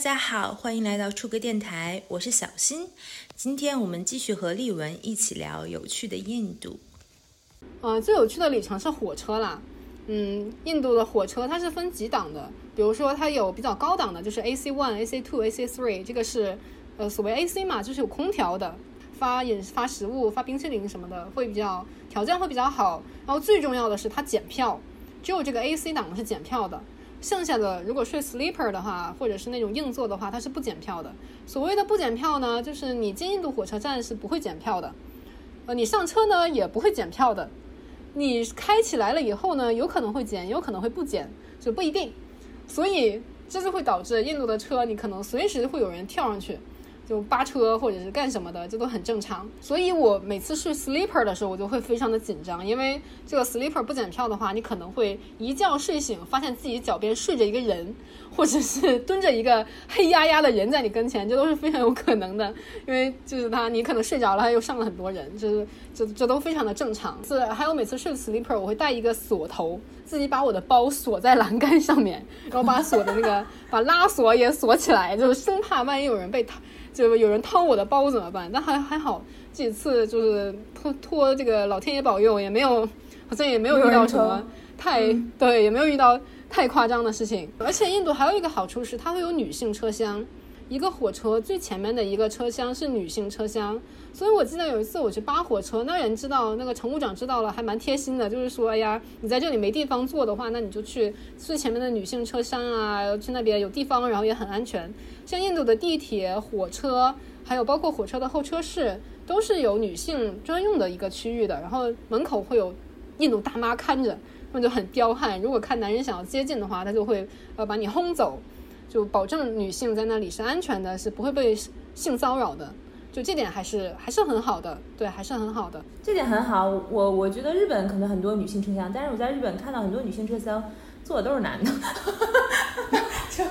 大家好，欢迎来到触歌电台，我是小新。今天我们继续和丽文一起聊有趣的印度。呃，最有趣的里程是火车啦。嗯，印度的火车它是分几档的，比如说它有比较高档的，就是 AC one、AC two、AC three，这个是呃所谓 AC 嘛，就是有空调的，发饮发食物、发冰淇淋什么的会比较条件会比较好。然后最重要的是它检票，只有这个 AC 档是检票的。剩下的如果睡 sleeper 的话，或者是那种硬座的话，它是不检票的。所谓的不检票呢，就是你进印度火车站是不会检票的，呃，你上车呢也不会检票的。你开起来了以后呢，有可能会检，有可能会不检，就不一定。所以这就会导致印度的车，你可能随时会有人跳上去。就扒车或者是干什么的，这都很正常。所以我每次睡 sleeper 的时候，我就会非常的紧张，因为这个 sleeper 不检票的话，你可能会一觉睡醒，发现自己脚边睡着一个人，或者是蹲着一个黑压压的人在你跟前，这都是非常有可能的。因为就是他，你可能睡着了，又上了很多人，就是这这都非常的正常。是还有每次睡 sleeper，我会带一个锁头，自己把我的包锁在栏杆上面，然后把锁的那个把拉锁也锁起来，就是生怕万一有人被他。就有人掏我的包怎么办？但还还好，这几次就是托托这个老天爷保佑，也没有，好像也没有遇到什么太对，也没有遇到太夸张的事情。而且印度还有一个好处是，它会有女性车厢。一个火车最前面的一个车厢是女性车厢，所以我记得有一次我去扒火车，那人知道，那个乘务长知道了，还蛮贴心的，就是说，哎呀，你在这里没地方坐的话，那你就去最前面的女性车厢啊，去那边有地方，然后也很安全。像印度的地铁、火车，还有包括火车的候车室，都是有女性专用的一个区域的，然后门口会有印度大妈看着，那就很彪悍。如果看男人想要接近的话，他就会呃把你轰走。就保证女性在那里是安全的，是不会被性骚扰的，就这点还是还是很好的，对，还是很好的，这点很好。我我觉得日本可能很多女性车厢，但是我在日本看到很多女性车厢坐的都是男的，就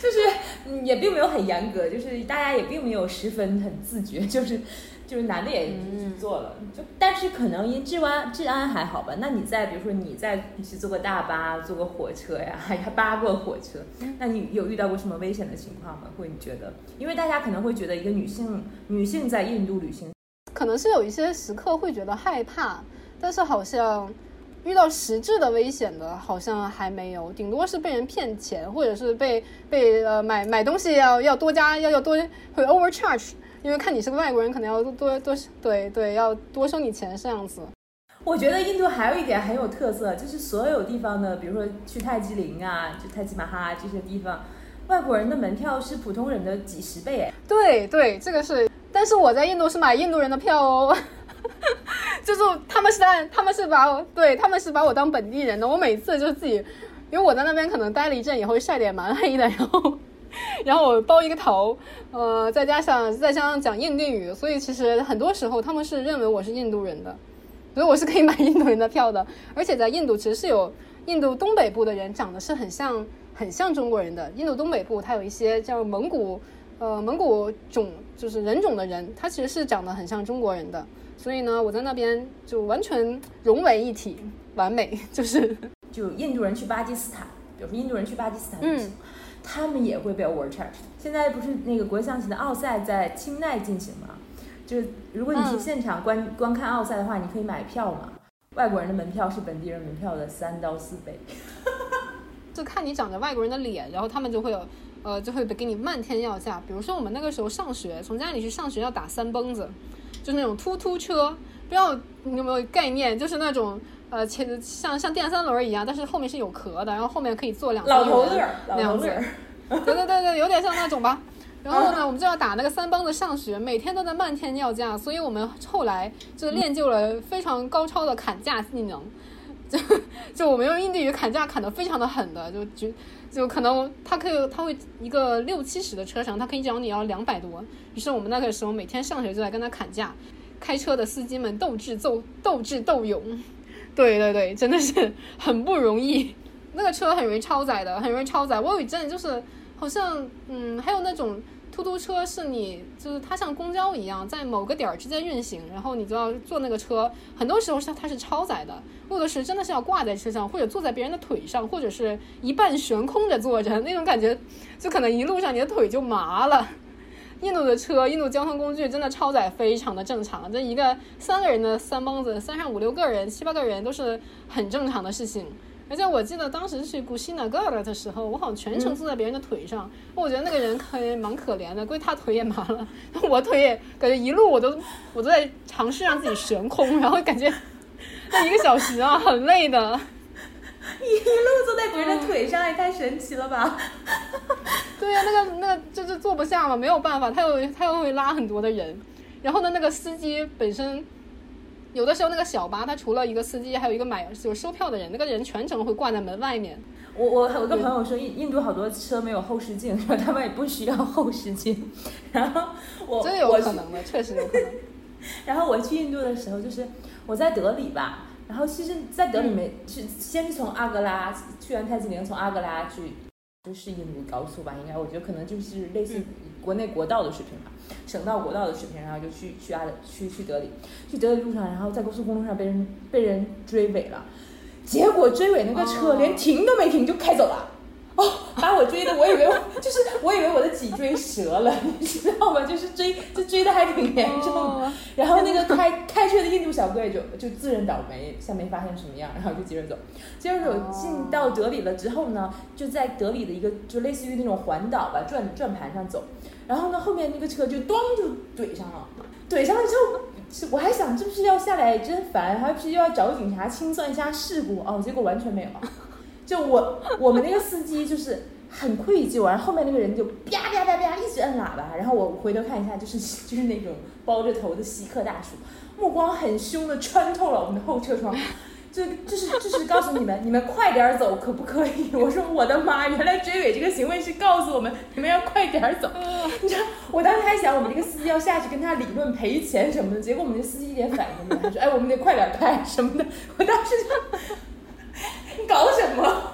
就是也并没有很严格，就是大家也并没有十分很自觉，就是。就是男的也做了，就但是可能因治安治安还好吧。那你在比如说你在去坐个大巴、坐个火车呀，还还扒过火车，那你有遇到过什么危险的情况吗？会你觉得？因为大家可能会觉得一个女性女性在印度旅行，可能是有一些时刻会觉得害怕，但是好像遇到实质的危险的，好像还没有，顶多是被人骗钱，或者是被被呃买买东西要要多加要要多会 overcharge。因为看你是个外国人，可能要多多多对对，要多收你钱这样子。我觉得印度还有一点很有特色，就是所有地方的，比如说去泰姬陵啊，就泰姬玛哈这些地方，外国人的门票是普通人的几十倍哎。对对，这个是，但是我在印度是买印度人的票哦，就是他们是按他们是把我对他们是把我当本地人的，我每次就是自己，因为我在那边可能待了一阵以后晒得也蛮黑的，然后。然后我包一个头，呃，再加上再加上讲印地语，所以其实很多时候他们是认为我是印度人的，所以我是可以买印度人的票的。而且在印度其实是有印度东北部的人长得是很像很像中国人的。印度东北部它有一些叫蒙古，呃，蒙古种就是人种的人，他其实是长得很像中国人的。所以呢，我在那边就完全融为一体，完美 就是。就印度人去巴基斯坦，比如说印度人去巴基斯坦。他们也会被 overcharge。现在不是那个国际象棋的奥赛在清奈进行吗？就是如果你去现场观观看奥赛的话，你可以买票嘛。外国人的门票是本地人门票的三到四倍。就看你长着外国人的脸，然后他们就会有，呃，就会给你漫天要价。比如说我们那个时候上学，从家里去上学要打三蹦子，就那种突突车，不知道你有没有概念？就是那种。呃，前像像电三轮一样，但是后面是有壳的，然后后面可以坐两老头乐那样子。对对对对，有点像那种吧。然后呢，我们就要打那个三帮子上学，每天都在漫天要价，所以我们后来就练就了非常高超的砍价技能。就就我们用印地语砍价砍得非常的狠的，就就就可能他可以他会一个六七十的车程，他可以找你要两百多。于是我们那个时候每天上学就在跟他砍价，开车的司机们斗智斗斗智斗勇。对对对，真的是 很不容易。那个车很容易超载的，很容易超载。我有一阵就是好像，嗯，还有那种出租车是你就是它像公交一样，在某个点儿之间运行，然后你就要坐那个车。很多时候是它是超载的，或者是真的是要挂在车上，或者坐在别人的腿上，或者是一半悬空着坐着，那种感觉就可能一路上你的腿就麻了。印度的车，印度交通工具真的超载非常的正常，这一个三个人的三帮子，三上五六个人、七八个人都是很正常的事情。而且我记得当时去古西纳格尔的时候，我好像全程坐在别人的腿上，我觉得那个人可蛮可怜的，估计他腿也麻了，我腿也感觉一路我都我都在尝试让自己悬空，然后感觉那一个小时啊很累的。一路坐在别人的腿上也太神奇了吧！对呀，那个那个就是坐不下嘛，没有办法，他又他又会拉很多的人，然后呢，那个司机本身有的时候那个小巴，他除了一个司机，还有一个买就是收票的人，那个人全程会挂在门外面。我我我跟朋友说，印印度好多车没有后视镜，说 他们也不需要后视镜。然后我真有可能的，确实有可能。然后我去印度的时候，就是我在德里吧。然后其实，在德里没是先是从阿格拉去完泰姬陵，从阿格拉去就是印度高速吧，应该我觉得可能就是类似国内国道的水平吧，省道国道的水平，然后就去去阿去去德里，去德里路上，然后在高速公路上被人被人追尾了，结果追尾那个车连停都没停就开走了。哦，把我追的，我以为就是我以为我的脊椎折了，你知道吗？就是追就追的还挺严重的。然后那个开开车的印度小哥也就就自认倒霉，像没发生什么样，然后就接着走。接着走进到德里了之后呢，就在德里的一个就类似于那种环岛吧转转盘上走。然后呢，后面那个车就咣就怼上了，怼上了之后，我还想这不是要下来真烦，还不是又要找警察清算一下事故哦，结果完全没有。就我我们那个司机就是很愧疚，然后后面那个人就啪啪啪啪一直摁喇叭，然后我回头看一下，就是就是那种包着头的稀客大叔，目光很凶的穿透了我们的后车窗，就就是就是告诉你们，你们快点走可不可以？我说我的妈，原来追尾这个行为是告诉我们你们要快点走。你知道，我当时还想我们这个司机要下去跟他理论赔钱什么的，结果我们这司机一点反应都没有，他说哎我们得快点开什么的，我当时就。你 搞什么？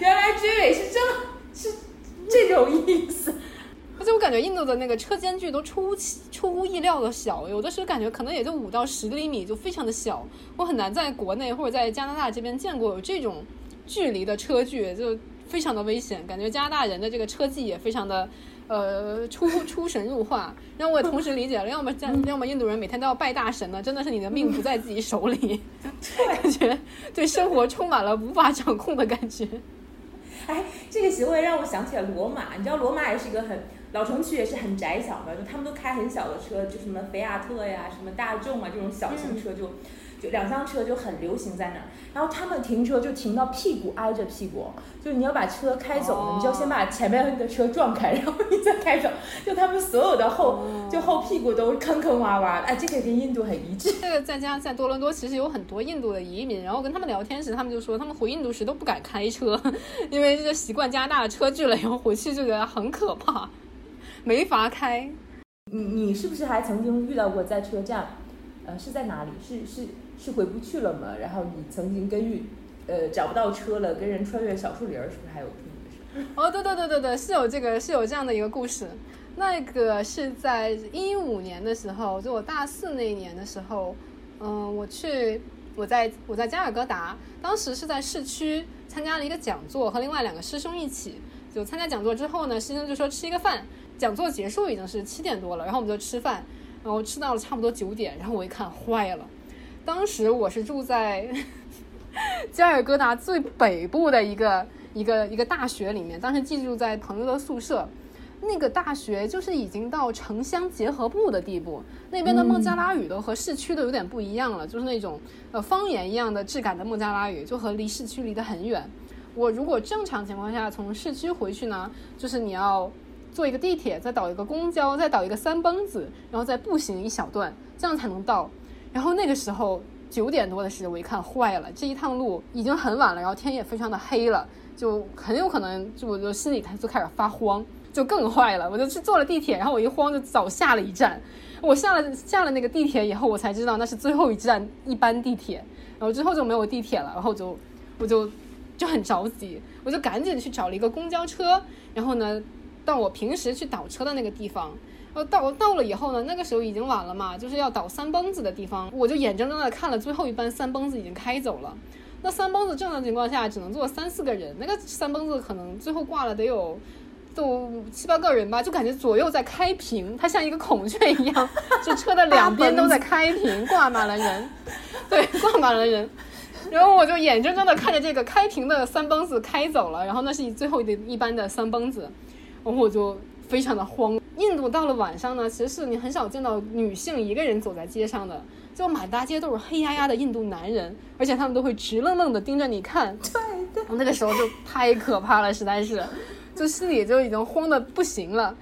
原来追尾是这是这种意思。而且我感觉印度的那个车间距都出乎出乎意料的小，有的时候感觉可能也就五到十厘米，就非常的小。我很难在国内或者在加拿大这边见过有这种距离的车距，就非常的危险。感觉加拿大人的这个车技也非常的。呃，出 出神入化，让我也同时理解了，要么这样，要么印度人每天都要拜大神呢，真的是你的命不在自己手里，感觉对生活充满了无法掌控的感觉。哎，这个行为让我想起了罗马，你知道罗马也是一个很老城区，也是很窄小的，就他们都开很小的车，就什么菲亚特呀、什么大众啊这种小型车就。两厢车就很流行在那儿，然后他们停车就停到屁股挨着屁股，就是你要把车开走呢，你就要先把前面的车撞开，然后你再开走。就他们所有的后就后屁股都坑坑洼洼的，哎，这个跟印度很一致。这个在家在多伦多其实有很多印度的移民，然后跟他们聊天时，他们就说他们回印度时都不敢开车，因为这习惯加拿大的车距了，然后回去就觉得很可怕，没法开。你你是不是还曾经遇到过在车站？呃，是在哪里？是是。是回不去了吗？然后你曾经跟遇，呃，找不到车了，跟人穿越小树林儿，是不是还有这么哦，对对对对对，是有这个，是有这样的一个故事。那个是在一五年的时候，就我大四那一年的时候，嗯，我去，我在我在加尔各答，当时是在市区参加了一个讲座，和另外两个师兄一起。就参加讲座之后呢，师兄就说吃一个饭。讲座结束已经是七点多了，然后我们就吃饭，然后吃到了差不多九点，然后我一看坏了。当时我是住在 加尔各答最北部的一个一个一个大学里面，当时寄住在朋友的宿舍。那个大学就是已经到城乡结合部的地步，那边的孟加拉语都和市区的有点不一样了，就是那种呃方言一样的质感的孟加拉语，就和离市区离得很远。我如果正常情况下从市区回去呢，就是你要坐一个地铁，再倒一个公交，再倒一个三蹦子，然后再步行一小段，这样才能到。然后那个时候九点多的时候，我一看坏了，这一趟路已经很晚了，然后天也非常的黑了，就很有可能就我就心里开就开始发慌，就更坏了。我就去坐了地铁，然后我一慌就早下了一站。我下了下了那个地铁以后，我才知道那是最后一站一班地铁，然后之后就没有地铁了，然后就我就就很着急，我就赶紧去找了一个公交车，然后呢到我平时去倒车的那个地方。呃，到到了以后呢，那个时候已经晚了嘛，就是要倒三蹦子的地方，我就眼睁睁的看了最后一班三蹦子已经开走了。那三蹦子正常情况下只能坐三四个人，那个三蹦子可能最后挂了得有都七八个人吧，就感觉左右在开屏，它像一个孔雀一样，就车的两边都在开屏，挂满了人，对，挂满了人。然后我就眼睁睁的看着这个开屏的三蹦子开走了，然后那是最后的一班的三蹦子，然后我就。非常的慌。印度到了晚上呢，其实是你很少见到女性一个人走在街上的，就满大街都是黑压压的印度男人，而且他们都会直愣愣的盯着你看。对对。那个时候就太可怕了，实在是，就心里就已经慌的不行了。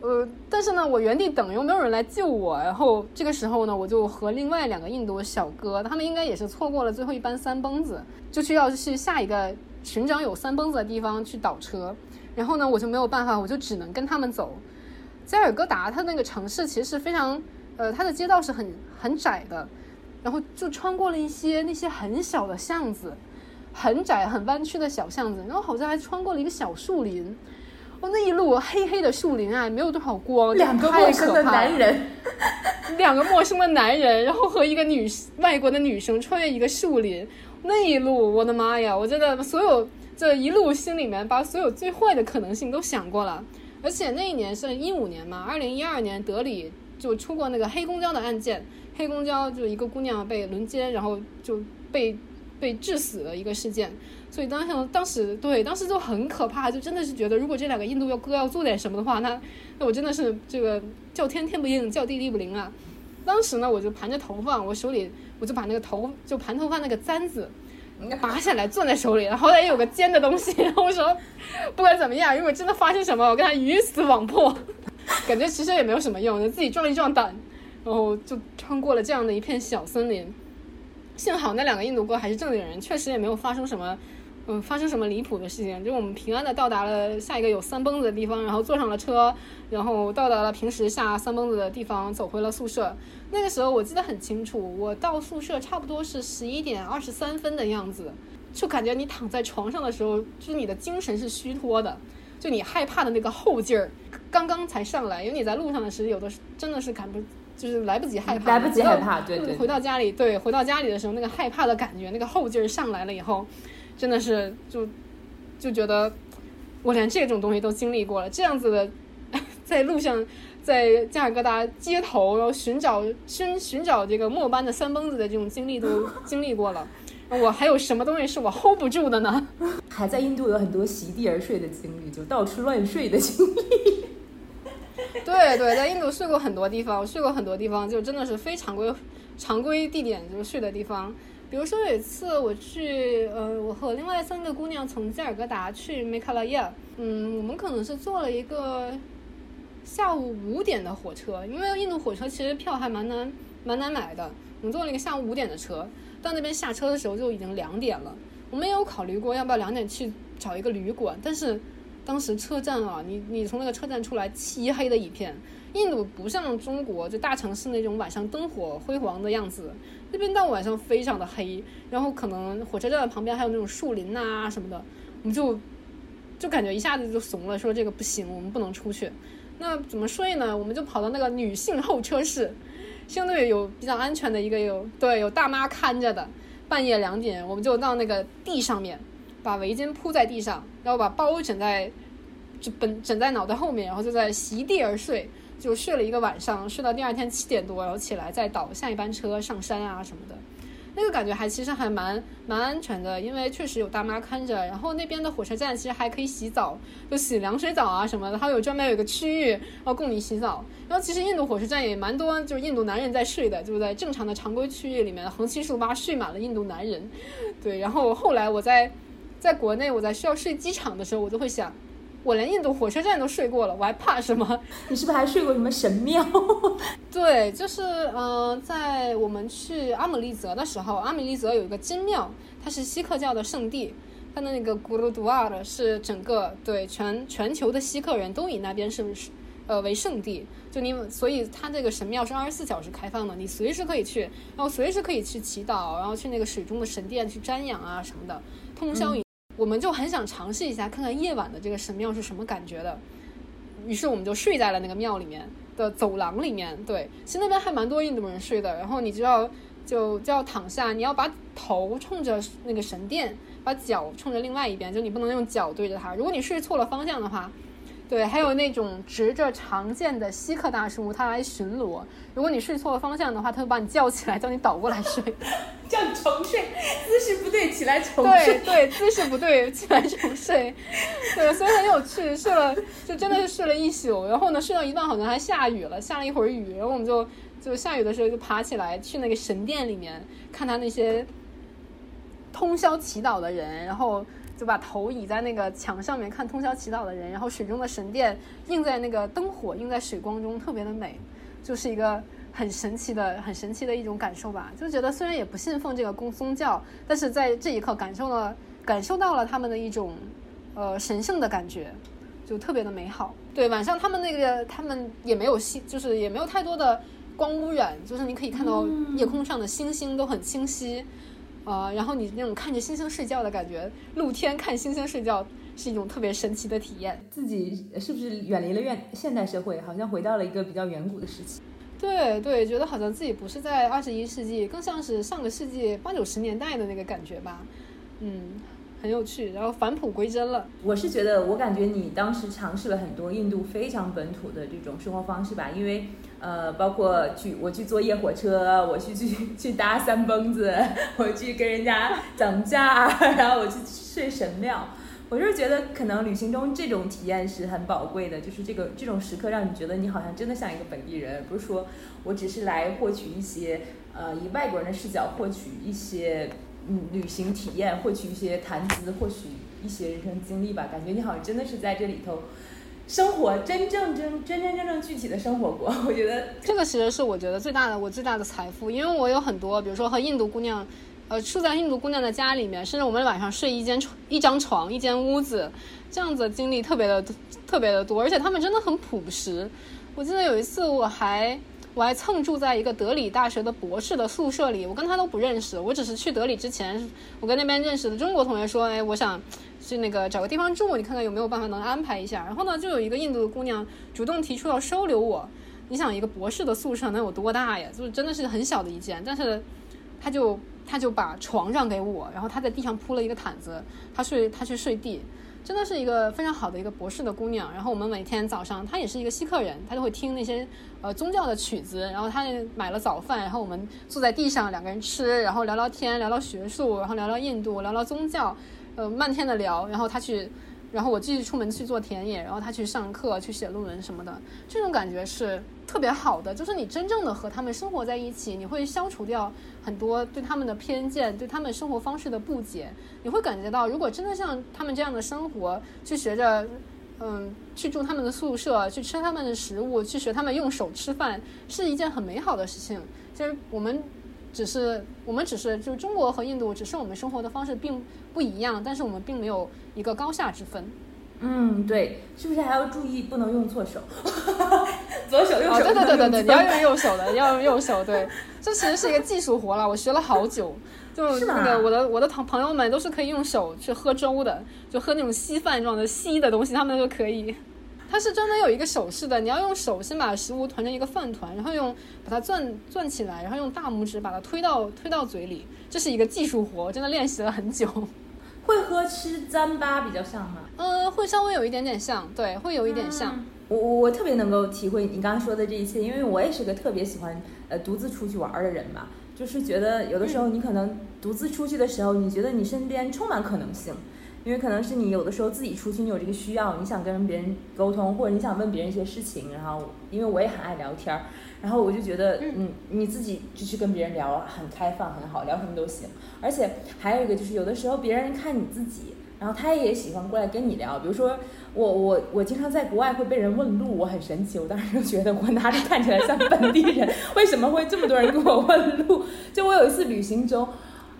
呃，但是呢，我原地等又没有人来救我。然后这个时候呢，我就和另外两个印度小哥，他们应该也是错过了最后一班三蹦子，就去要去下一个寻找有三蹦子的地方去倒车。然后呢，我就没有办法，我就只能跟他们走。加尔各答，它那个城市其实非常，呃，它的街道是很很窄的，然后就穿过了一些那些很小的巷子，很窄很弯曲的小巷子，然后好像还穿过了一个小树林。哦，那一路黑黑的树林啊，没有多少光，两个陌生的男人，两个陌生的男人，然后和一个女外国的女生穿越一个树林，那一路，我的妈呀，我真的所有。这一路心里面把所有最坏的可能性都想过了，而且那一年是一五年嘛，二零一二年德里就出过那个黑公交的案件，黑公交就一个姑娘被轮奸，然后就被被致死的一个事件，所以当时当时对当时就很可怕，就真的是觉得如果这两个印度要哥要做点什么的话，那那我真的是这个叫天天不应，叫地地不灵啊。当时呢，我就盘着头发，我手里我就把那个头就盘头发那个簪子。拔下来攥在手里，然后好歹也有个尖的东西。然后我说，不管怎么样，如果真的发生什么，我跟他鱼死网破。感觉其实也没有什么用，就自己壮一壮胆，然后就穿过了这样的一片小森林。幸好那两个印度哥还是正经人，确实也没有发生什么。嗯，发生什么离谱的事情？就我们平安的到达了下一个有三蹦子的地方，然后坐上了车，然后到达了平时下三蹦子的地方，走回了宿舍。那个时候我记得很清楚，我到宿舍差不多是十一点二十三分的样子，就感觉你躺在床上的时候，就是你的精神是虚脱的，就你害怕的那个后劲儿刚刚才上来，因为你在路上的时候，有的真的是赶不就是来不及害怕，来不及害怕，对对。回到家里，对，回到家里的时候，那个害怕的感觉，那个后劲儿上来了以后。真的是就就觉得我连这种东西都经历过了，这样子的 在路上在加尔各答街头，然后寻找寻寻找这个末班的三蹦子的这种经历都 经历过了，我还有什么东西是我 hold 不住的呢？还在印度有很多席地而睡的经历，就到处乱睡的经历。对对，在印度睡过很多地方，我睡过很多地方，就真的是非常规常规地点，就是睡的地方。比如说有一次我去，呃，我和另外三个姑娘从加尔各答去梅卡拉耶，嗯，我们可能是坐了一个下午五点的火车，因为印度火车其实票还蛮难蛮难买的，我们坐了一个下午五点的车，到那边下车的时候就已经两点了，我们也有考虑过要不要两点去找一个旅馆，但是当时车站啊，你你从那个车站出来，漆黑的一片。印度不像中国，就大城市那种晚上灯火辉煌的样子，那边到晚上非常的黑，然后可能火车站的旁边还有那种树林呐什么的，我们就就感觉一下子就怂了，说这个不行，我们不能出去。那怎么睡呢？我们就跑到那个女性候车室，相对有比较安全的一个有对有大妈看着的。半夜两点，我们就到那个地上面，把围巾铺在地上，然后把包枕在就本枕在脑袋后面，然后就在席地而睡。就睡了一个晚上，睡到第二天七点多，然后起来再倒下一班车上山啊什么的，那个感觉还其实还蛮蛮安全的，因为确实有大妈看着。然后那边的火车站其实还可以洗澡，就洗凉水澡啊什么的，它有专门有一个区域，然后供你洗澡。然后其实印度火车站也蛮多，就是印度男人在睡的，就是在正常的常规区域里面横七竖八睡满了印度男人。对，然后后来我在在国内，我在需要睡机场的时候，我就会想。我连印度火车站都睡过了，我还怕什么？你是不是还睡过什么神庙？对，就是嗯，在我们去阿姆利泽的时候，阿姆利泽有一个金庙，它是锡克教的圣地，它的那个古鲁杜瓦的是整个对全全球的锡克人都以那边是呃为圣地，就你所以它这个神庙是二十四小时开放的，你随时可以去，然后随时可以去祈祷，然后去那个水中的神殿去瞻仰啊什么的，通宵。我们就很想尝试一下，看看夜晚的这个神庙是什么感觉的。于是我们就睡在了那个庙里面的走廊里面。对，其实那边还蛮多印度人睡的。然后你就要就就要躺下，你要把头冲着那个神殿，把脚冲着另外一边，就你不能用脚对着它。如果你睡错了方向的话。对，还有那种执着长剑的稀客大叔，他来巡逻。如果你睡错了方向的话，他会把你叫起来，叫你倒过来睡，叫你重睡，姿势不对，起来重睡。对对，姿势不对，起来重睡。对，所以很有趣，睡了就真的是睡了一宿。然后呢，睡到一半好像还下雨了，下了一会儿雨，然后我们就就下雨的时候就爬起来去那个神殿里面看他那些通宵祈祷的人，然后。就把头倚在那个墙上面看通宵祈祷的人，然后水中的神殿映在那个灯火映在水光中，特别的美，就是一个很神奇的、很神奇的一种感受吧。就觉得虽然也不信奉这个公宗教，但是在这一刻感受了、感受到了他们的一种呃神圣的感觉，就特别的美好。对，晚上他们那个他们也没有星，就是也没有太多的光污染，就是你可以看到夜空上的星星都很清晰。呃，然后你那种看着星星睡觉的感觉，露天看星星睡觉是一种特别神奇的体验。自己是不是远离了现现代社会，好像回到了一个比较远古的时期？对对，觉得好像自己不是在二十一世纪，更像是上个世纪八九十年代的那个感觉吧。嗯。很有趣，然后返璞归真了。我是觉得，我感觉你当时尝试了很多印度非常本土的这种生活方式吧，因为呃，包括去我去坐夜火车，我去 去去搭三蹦子，我去跟人家讲价，然后我去睡神庙。我就是觉得，可能旅行中这种体验是很宝贵的，就是这个这种时刻让你觉得你好像真的像一个本地人，不是说我只是来获取一些呃以外国人的视角获取一些。嗯，旅行体验，获取一些谈资，获取一些人生经历吧。感觉你好像真的是在这里头生活，真正真真真正正具体的生活过。我觉得这个其实是我觉得最大的我最大的财富，因为我有很多，比如说和印度姑娘，呃，住在印度姑娘的家里面，甚至我们晚上睡一间床、一张床、一间屋子，这样子经历特别的特别的多，而且他们真的很朴实。我记得有一次我还。我还蹭住在一个德里大学的博士的宿舍里，我跟他都不认识，我只是去德里之前，我跟那边认识的中国同学说，哎，我想去那个找个地方住，你看看有没有办法能安排一下。然后呢，就有一个印度的姑娘主动提出要收留我。你想，一个博士的宿舍能有多大呀？就是真的是很小的一间，但是他就他就把床让给我，然后他在地上铺了一个毯子，他睡他去睡地。真的是一个非常好的一个博士的姑娘，然后我们每天早上，她也是一个锡克人，她就会听那些呃宗教的曲子，然后她买了早饭，然后我们坐在地上两个人吃，然后聊聊天，聊聊学术，然后聊聊印度，聊聊宗教，呃漫天的聊，然后她去。然后我继续出门去做田野，然后他去上课、去写论文什么的，这种感觉是特别好的。就是你真正的和他们生活在一起，你会消除掉很多对他们的偏见、对他们生活方式的不解。你会感觉到，如果真的像他们这样的生活，去学着，嗯，去住他们的宿舍，去吃他们的食物，去学他们用手吃饭，是一件很美好的事情。其实我们。只是我们只是就中国和印度，只是我们生活的方式并不一样，但是我们并没有一个高下之分。嗯，对，是不是还要注意不能用错手？左手右手。对对对对对，你要用右手的，要用右手。对，这其实是一个技术活了，我学了好久。就那个我的我的朋朋友们都是可以用手去喝粥的，就喝那种稀饭状的稀的东西，他们都可以。它是专门有一个手势的，你要用手先把食物团成一个饭团，然后用把它攥攥起来，然后用大拇指把它推到推到嘴里，这是一个技术活，真的练习了很久。会和吃糌粑比较像吗？呃，会稍微有一点点像，对，会有一点像。我我特别能够体会你刚刚说的这一切，因为我也是个特别喜欢呃独自出去玩的人嘛，就是觉得有的时候你可能独自出去的时候，你觉得你身边充满可能性。因为可能是你有的时候自己出去，你有这个需要，你想跟别人沟通，或者你想问别人一些事情，然后因为我也很爱聊天儿，然后我就觉得，嗯，你自己就去跟别人聊，很开放，很好，聊什么都行。而且还有一个就是，有的时候别人看你自己，然后他也喜欢过来跟你聊。比如说我我我经常在国外会被人问路，我很神奇，我当时就觉得我哪里看起来像本地人？为什么会这么多人跟我问路？就我有一次旅行中，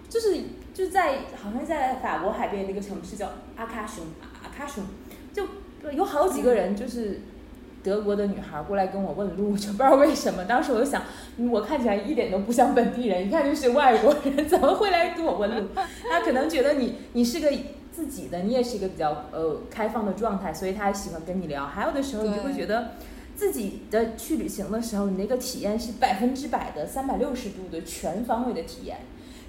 就是。就在好像在法国海边那个城市叫阿卡雄，阿卡雄，就有好几个人就是德国的女孩过来跟我问路，就不知道为什么。当时我就想，我看起来一点都不像本地人，一看就是外国人，怎么会来跟我问路？他可能觉得你你是个。自己的，你也是一个比较呃开放的状态，所以他喜欢跟你聊。还有的时候你就会觉得自己的去旅行的时候，你那个体验是百分之百的三百六十度的全方位的体验，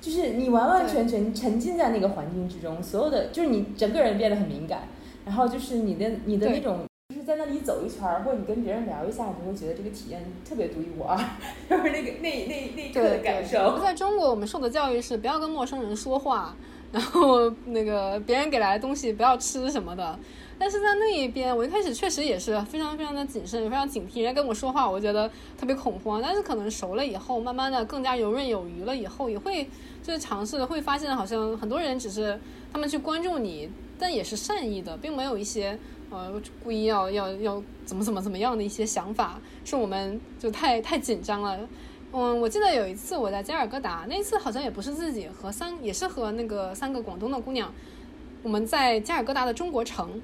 就是你完完全全沉浸在那个环境之中，所有的就是你整个人变得很敏感，然后就是你的你的那种。就是在那里走一圈儿，或者你跟别人聊一下，你就会觉得这个体验特别独一无二，就是那个那那那一刻的感受。在中国，我们受的教育是不要跟陌生人说话，然后那个别人给来的东西不要吃什么的。但是在那一边，我一开始确实也是非常非常的谨慎，非常警惕。人家跟我说话，我觉得特别恐慌。但是可能熟了以后，慢慢的更加游刃有余了以后，也会就是尝试，会发现好像很多人只是他们去关注你，但也是善意的，并没有一些。呃，故意要要要怎么怎么怎么样的一些想法，是我们就太太紧张了。嗯，我记得有一次我在加尔各答，那次好像也不是自己和三，也是和那个三个广东的姑娘，我们在加尔各答的中国城。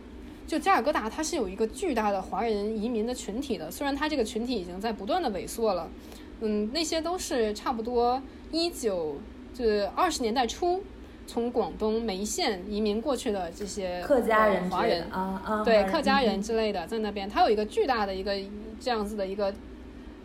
就加尔各答它是有一个巨大的华人移民的群体的，虽然它这个群体已经在不断的萎缩了。嗯，那些都是差不多一九就是二十年代初。从广东梅县移民过去的这些客家人、华人啊啊，对客家人之类的，在那边，它有一个巨大的一个这样子的一个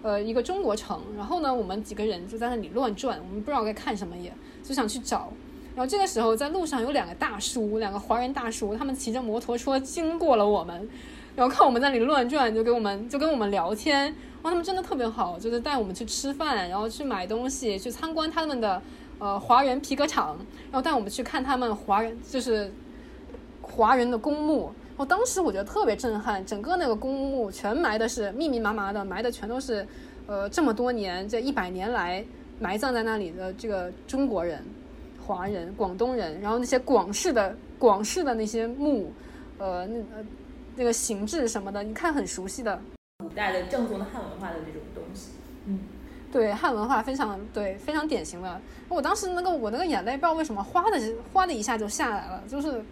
呃一个中国城。然后呢，我们几个人就在那里乱转，我们不知道该看什么，也就想去找。然后这个时候，在路上有两个大叔，两个华人大叔，他们骑着摩托车经过了我们，然后看我们在那里乱转，就跟我们就跟我们聊天。哇，他们真的特别好，就是带我们去吃饭，然后去买东西，去参观他们的。呃，华人皮革厂，然后带我们去看他们华人，就是华人的公墓。我当时我觉得特别震撼，整个那个公墓全埋的是密密麻麻的，埋的全都是，呃，这么多年这一百年来埋葬在那里的这个中国人、华人、广东人，然后那些广式的广式的那些墓，呃，那呃那个形制什么的，你看很熟悉的，古代的正宗的汉文化的这种东西，嗯。对汉文化非常对非常典型的，我当时那个我那个眼泪不知道为什么哗的哗的一下就下来了，就是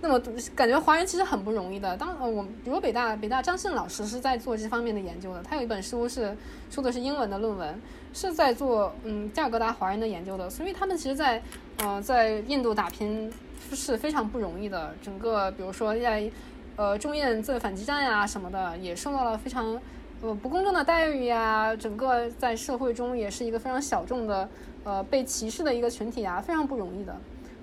那么感觉华人其实很不容易的。当呃我比如北大北大张信老师是在做这方面的研究的，他有一本书是说的是英文的论文，是在做嗯加尔各答华人的研究的，所以他们其实，在呃在印度打拼是非常不容易的。整个比如说在呃中印自卫反击战呀什么的，也受到了非常。呃，不公正的待遇呀，整个在社会中也是一个非常小众的，呃，被歧视的一个群体啊，非常不容易的。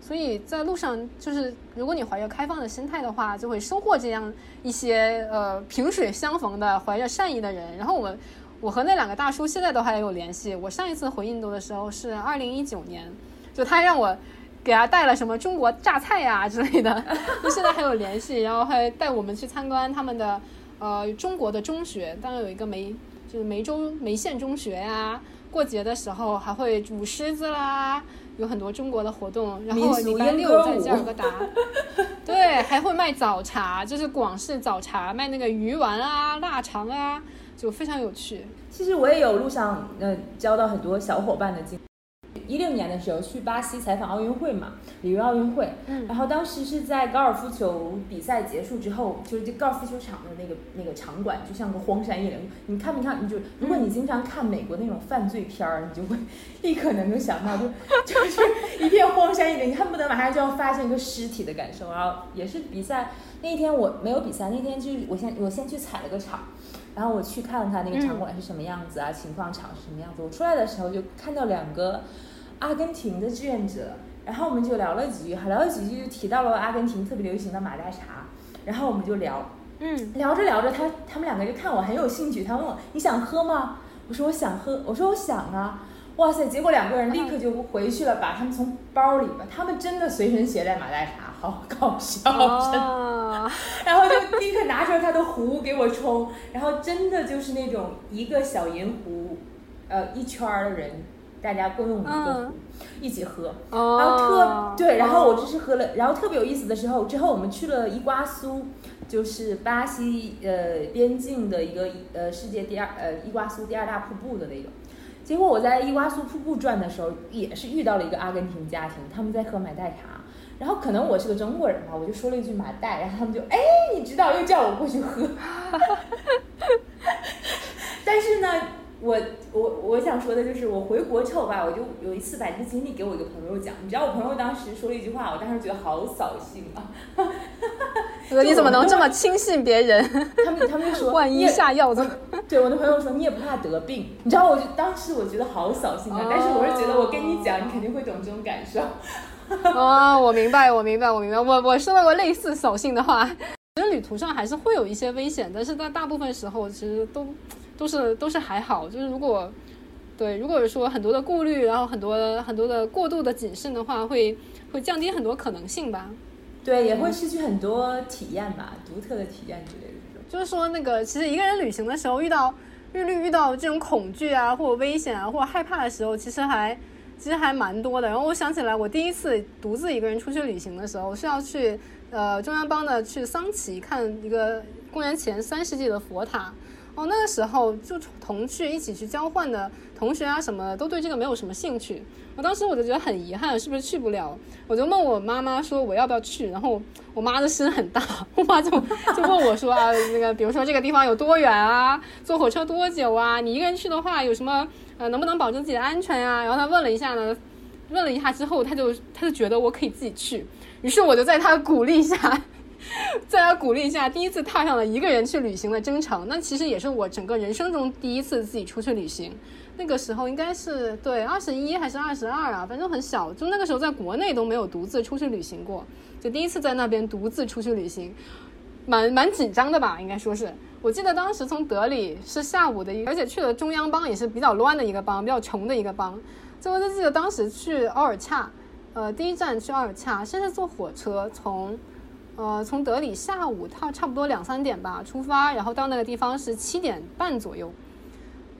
所以在路上，就是如果你怀着开放的心态的话，就会收获这样一些呃萍水相逢的怀着善意的人。然后我们，我和那两个大叔现在都还有联系。我上一次回印度的时候是二零一九年，就他让我给他带了什么中国榨菜呀之类的，就现在还有联系。然后还带我们去参观他们的。呃，中国的中学当然有一个梅，就是梅州梅县中学呀。过节的时候还会舞狮子啦，有很多中国的活动。然后礼拜六在加尔各答，对，还会卖早茶，就是广式早茶，卖那个鱼丸啊、腊肠啊，就非常有趣。其实我也有路上呃交到很多小伙伴的经。一六年的时候去巴西采访奥运会嘛，里约奥运会。嗯。然后当时是在高尔夫球比赛结束之后，就是这高尔夫球场的那个那个场馆，就像个荒山野岭。你看没看？你就如果你经常看美国那种犯罪片儿，你就会立刻能够想到，就就是一片荒山野岭，你恨不得马上就要发现一个尸体的感受。然后也是比赛那一天我没有比赛，那天就是我先我先去踩了个场，然后我去看了看那个场馆是什么样子啊，情况场是什么样子。我出来的时候就看到两个。阿根廷的志愿者，然后我们就聊了几句，聊了几句就提到了阿根廷特别流行的马黛茶，然后我们就聊，嗯，聊着聊着，他他们两个就看我很有兴趣，他问我你想喝吗？我说我想喝，我说我想啊，哇塞，结果两个人立刻就回去了，把他们从包里把他们真的随身携带马黛茶，好搞笑，然后就立刻拿出来他的壶给我冲，然后真的就是那种一个小银壶，呃，一圈儿的人。大家共用一个壶，一起喝，然后特对，然后我就是喝了，然后特别有意思的时候，之后我们去了伊瓜苏，就是巴西呃边境的一个呃世界第二呃伊瓜苏第二大瀑布的那个，结果我在伊瓜苏瀑布转的时候，也是遇到了一个阿根廷家庭，他们在喝马黛茶，然后可能我是个中国人吧，我就说了一句马代，然后他们就哎你知道，又叫我过去喝，但是呢。我我我想说的就是，我回国之后吧，我就有一次把这个经历给我一个朋友讲，你知道我朋友当时说了一句话，我当时觉得好扫兴啊。你怎么能这么轻信别人？他们他们就说，万一下药怎么？对我的朋友说你也不怕得病，你知道我就当时我觉得好扫兴啊，但是我是觉得我跟你讲，你肯定会懂这种感受。哦，我明白，我明白，我明白。我我说到过类似扫兴的话。其实旅途上还是会有一些危险，但是在大部分时候其实都都是都是还好。就是如果对，如果说很多的顾虑，然后很多很多的过度的谨慎的话，会会降低很多可能性吧。对，也会失去很多体验吧，独特的体验之类的这种。就是说，那个其实一个人旅行的时候，遇到遇遇遇到这种恐惧啊，或者危险啊，或者害怕的时候，其实还其实还蛮多的。然后我想起来，我第一次独自一个人出去旅行的时候，是要去呃中央邦的去桑奇看一个公元前三世纪的佛塔。哦，那个时候就同去一起去交换的同学啊什么的，都对这个没有什么兴趣。我当时我就觉得很遗憾，是不是去不了？我就问我妈妈说我要不要去，然后我妈的心很大，我妈就就问我说啊，那个比如说这个地方有多远啊，坐火车多久啊？你一个人去的话有什么呃能不能保证自己的安全呀、然后她问了一下呢，问了一下之后，她就她就觉得我可以自己去，于是我就在她鼓励下。在他鼓励一下，第一次踏上了一个人去旅行的征程。那其实也是我整个人生中第一次自己出去旅行。那个时候应该是对二十一还是二十二啊？反正很小，就那个时候在国内都没有独自出去旅行过，就第一次在那边独自出去旅行，蛮蛮紧张的吧？应该说是。我记得当时从德里是下午的一，而且去了中央邦也是比较乱的一个邦，比较穷的一个邦。最后就记得当时去奥尔恰，呃，第一站去奥尔恰，先是坐火车从。呃，从德里下午差差不多两三点吧出发，然后到那个地方是七点半左右，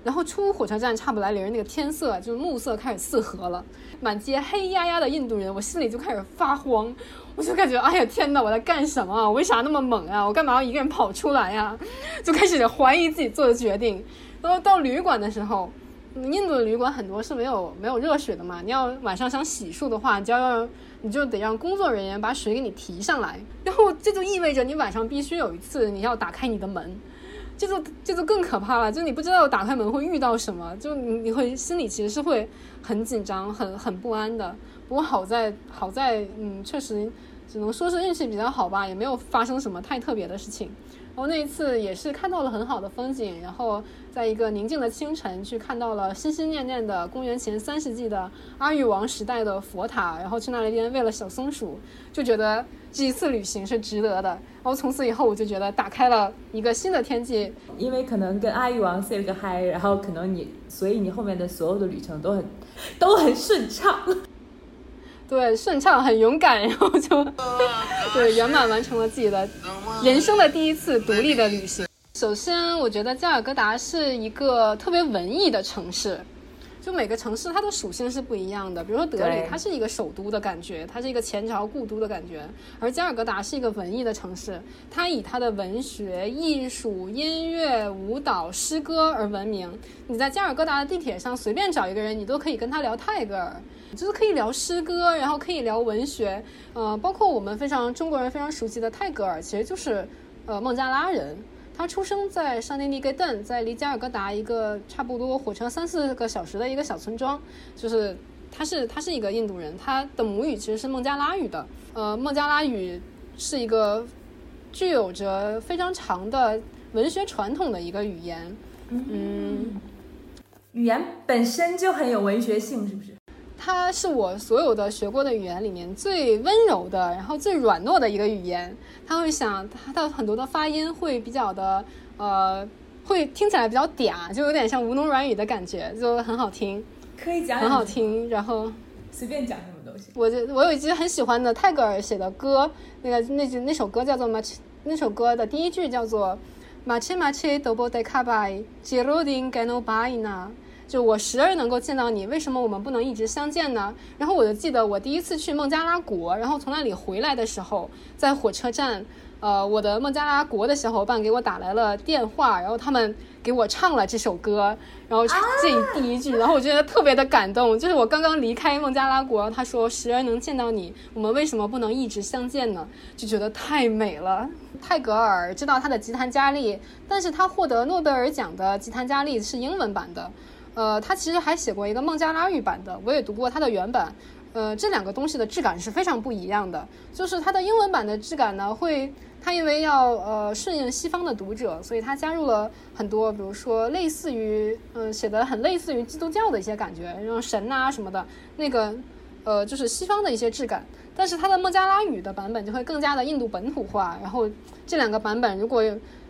然后出火车站差不来铃，那个天色就是暮色开始四合了，满街黑压压的印度人，我心里就开始发慌，我就感觉哎呀天哪，我在干什么？我为啥那么猛啊？我干嘛要一个人跑出来呀？就开始怀疑自己做的决定。然后到旅馆的时候，印度的旅馆很多是没有没有热水的嘛，你要晚上想洗漱的话，你就要。你就得让工作人员把水给你提上来，然后这就意味着你晚上必须有一次你要打开你的门，这就这就更可怕了，就你不知道打开门会遇到什么，就你你会心里其实是会很紧张、很很不安的。不过好在好在，嗯，确实只能说是运气比较好吧，也没有发生什么太特别的事情。然后那一次也是看到了很好的风景，然后在一个宁静的清晨去看到了心心念念的公元前三世纪的阿育王时代的佛塔，然后去那里边喂了小松鼠，就觉得这一次旅行是值得的。然后从此以后我就觉得打开了一个新的天际，因为可能跟阿育王 say 了个 hi，然后可能你，所以你后面的所有的旅程都很都很顺畅。对，顺畅，很勇敢，然后就对圆满完成了自己的人生的第一次独立的旅行。首先，我觉得加尔各答是一个特别文艺的城市。就每个城市它的属性是不一样的，比如说德里，它是一个首都的感觉，它是一个前朝故都的感觉，而加尔各答是一个文艺的城市，它以它的文学、艺术、音乐、舞蹈、诗歌而闻名。你在加尔各答的地铁上随便找一个人，你都可以跟他聊泰戈尔，就是可以聊诗歌，然后可以聊文学，呃，包括我们非常中国人非常熟悉的泰戈尔，其实就是呃孟加拉人。他出生在上内利盖邓，在离加尔各答一个差不多火车三四个小时的一个小村庄，就是他是他是一个印度人，他的母语其实是孟加拉语的。呃，孟加拉语是一个具有着非常长的文学传统的一个语言。嗯，语言本身就很有文学性，是不是？它是我所有的学过的语言里面最温柔的，然后最软糯的一个语言。他会想，他的很多的发音会比较的，呃，会听起来比较嗲，就有点像吴侬软语的感觉，就很好听。可以讲，很好听。然后随便讲什么东西。我就我有一句很喜欢的泰戈尔写的歌，那个那句那首歌叫做《马切》，那首歌的第一句叫做“马切马切多波德卡拜杰罗丁盖诺巴伊纳”。就我时而能够见到你，为什么我们不能一直相见呢？然后我就记得我第一次去孟加拉国，然后从那里回来的时候，在火车站，呃，我的孟加拉国的小伙伴给我打来了电话，然后他们给我唱了这首歌，然后这第一句，然后我觉得特别的感动。就是我刚刚离开孟加拉国，他说时而能见到你，我们为什么不能一直相见呢？就觉得太美了。泰戈尔，知道他的吉檀迦利，但是他获得诺贝尔奖的吉檀迦利是英文版的。呃，他其实还写过一个孟加拉语版的，我也读过他的原版。呃，这两个东西的质感是非常不一样的。就是它的英文版的质感呢，会它因为要呃顺应西方的读者，所以它加入了很多，比如说类似于嗯写的很类似于基督教的一些感觉，那种神啊什么的，那个呃就是西方的一些质感。但是它的孟加拉语的版本就会更加的印度本土化。然后这两个版本如果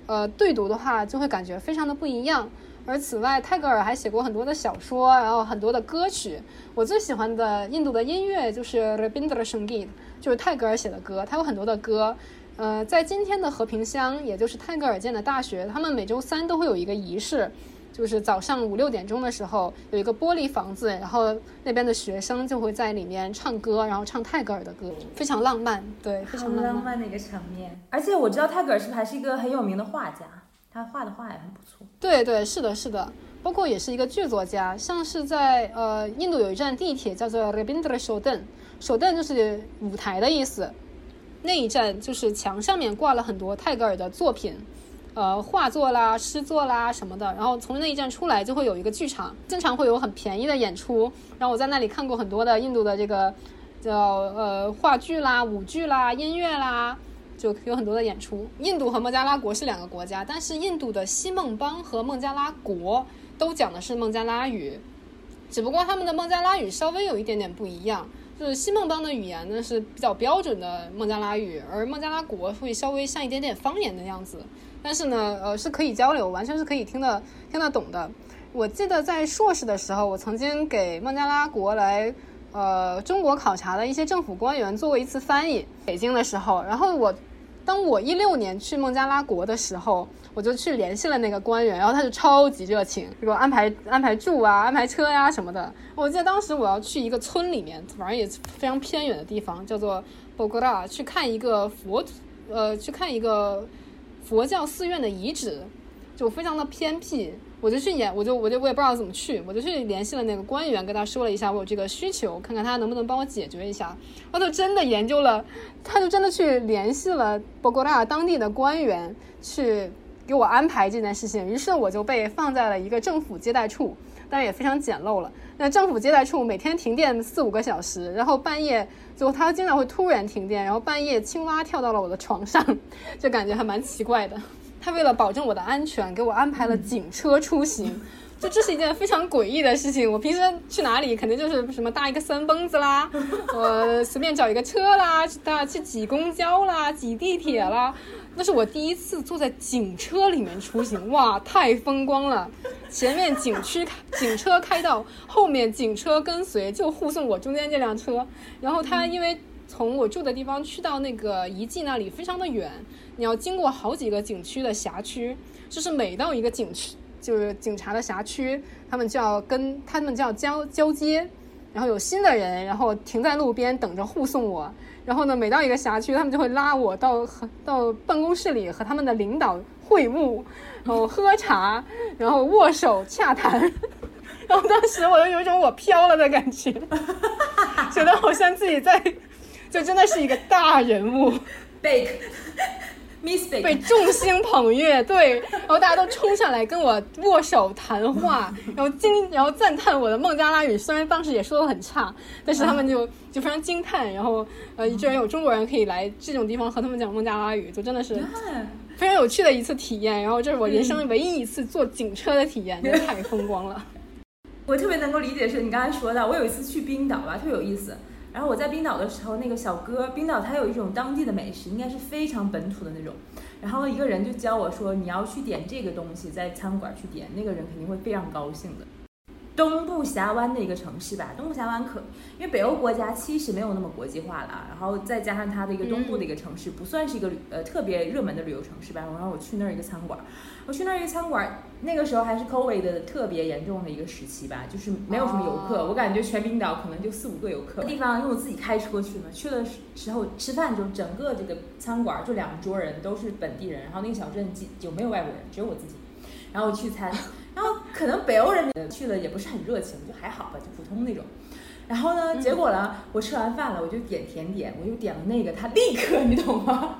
呃对读的话，就会感觉非常的不一样。而此外，泰戈尔还写过很多的小说，然后很多的歌曲。我最喜欢的印度的音乐就是 Rabindra Sangeet，就是泰戈尔写的歌。他有很多的歌。呃，在今天的和平乡，也就是泰戈尔建的大学，他们每周三都会有一个仪式，就是早上五六点钟的时候，有一个玻璃房子，然后那边的学生就会在里面唱歌，然后唱泰戈尔的歌，非常浪漫，对，非常浪漫的一个场面。而且我知道泰戈尔是不是还是一个很有名的画家？他画的画也很不错。对对，是的，是的，包括也是一个剧作家。像是在呃印度有一站地铁叫做 Rabindra Shoden，Shoden 就是舞台的意思。那一站就是墙上面挂了很多泰戈尔的作品，呃画作啦、诗作啦什么的。然后从那一站出来就会有一个剧场，经常会有很便宜的演出。然后我在那里看过很多的印度的这个叫呃话剧啦、舞剧啦、音乐啦。就有很多的演出。印度和孟加拉国是两个国家，但是印度的西孟邦和孟加拉国都讲的是孟加拉语，只不过他们的孟加拉语稍微有一点点不一样。就是西孟邦的语言呢是比较标准的孟加拉语，而孟加拉国会稍微像一点点方言的样子。但是呢，呃，是可以交流，完全是可以听得听得懂的。我记得在硕士的时候，我曾经给孟加拉国来呃中国考察的一些政府官员做过一次翻译。北京的时候，然后我。当我一六年去孟加拉国的时候，我就去联系了那个官员，然后他就超级热情，给我安排安排住啊，安排车呀什么的。我记得当时我要去一个村里面，反正也非常偏远的地方，叫做博格拉去看一个佛，呃，去看一个佛教寺院的遗址，就非常的偏僻。我就去演，我就我就我也不知道怎么去，我就去联系了那个官员，跟他说了一下我有这个需求，看看他能不能帮我解决一下。他就真的研究了，他就真的去联系了博格拉当地的官员，去给我安排这件事情。于是我就被放在了一个政府接待处，当然也非常简陋了。那政府接待处每天停电四五个小时，然后半夜就他经常会突然停电，然后半夜青蛙跳到了我的床上，就感觉还蛮奇怪的。他为了保证我的安全，给我安排了警车出行，就这是一件非常诡异的事情。我平时去哪里，肯定就是什么搭一个三蹦子啦，我随便找一个车啦，搭去挤公交啦，挤地铁啦。那是我第一次坐在警车里面出行，哇，太风光了！前面警区 警车开道，后面警车跟随，就护送我中间这辆车。然后他因为从我住的地方去到那个遗迹那里非常的远。你要经过好几个景区的辖区，就是每到一个景区，就是警察的辖区，他们就要跟他们就要交交接，然后有新的人，然后停在路边等着护送我。然后呢，每到一个辖区，他们就会拉我到和到办公室里和他们的领导会晤，然后喝茶，然后握手 洽谈。然后当时我就有一种我飘了的感觉，觉得好像自己在，就真的是一个大人物。被众星捧月，对，然后大家都冲上来跟我握手谈话，然后惊，然后赞叹我的孟加拉语，虽然当时也说的很差，但是他们就就非常惊叹，然后呃，居然有中国人可以来这种地方和他们讲孟加拉语，就真的是非常有趣的一次体验。然后这是我人生唯一一次坐警车的体验，太风光了。我特别能够理解是你刚才说的，我有一次去冰岛吧，特别有意思。然后我在冰岛的时候，那个小哥，冰岛它有一种当地的美食，应该是非常本土的那种。然后一个人就教我说，你要去点这个东西，在餐馆去点，那个人肯定会非常高兴的。东部峡湾的一个城市吧，东部峡湾可，因为北欧国家其实没有那么国际化了，然后再加上它的一个东部的一个城市，不算是一个呃特别热门的旅游城市吧。然后我去那儿一个餐馆，我去那儿一个餐馆，那个时候还是 COVID 的特别严重的一个时期吧，就是没有什么游客，我感觉全冰岛可能就四五个游客。地方因为我自己开车去嘛，去的时候吃饭就整个这个餐馆就两桌人都是本地人，然后那个小镇就没有外国人，只有我自己，然后去餐。然后可能北欧人去了也不是很热情，就还好吧，就普通那种。然后呢，结果呢，我吃完饭了，我就点甜点，我就点了那个，他立刻，你懂吗？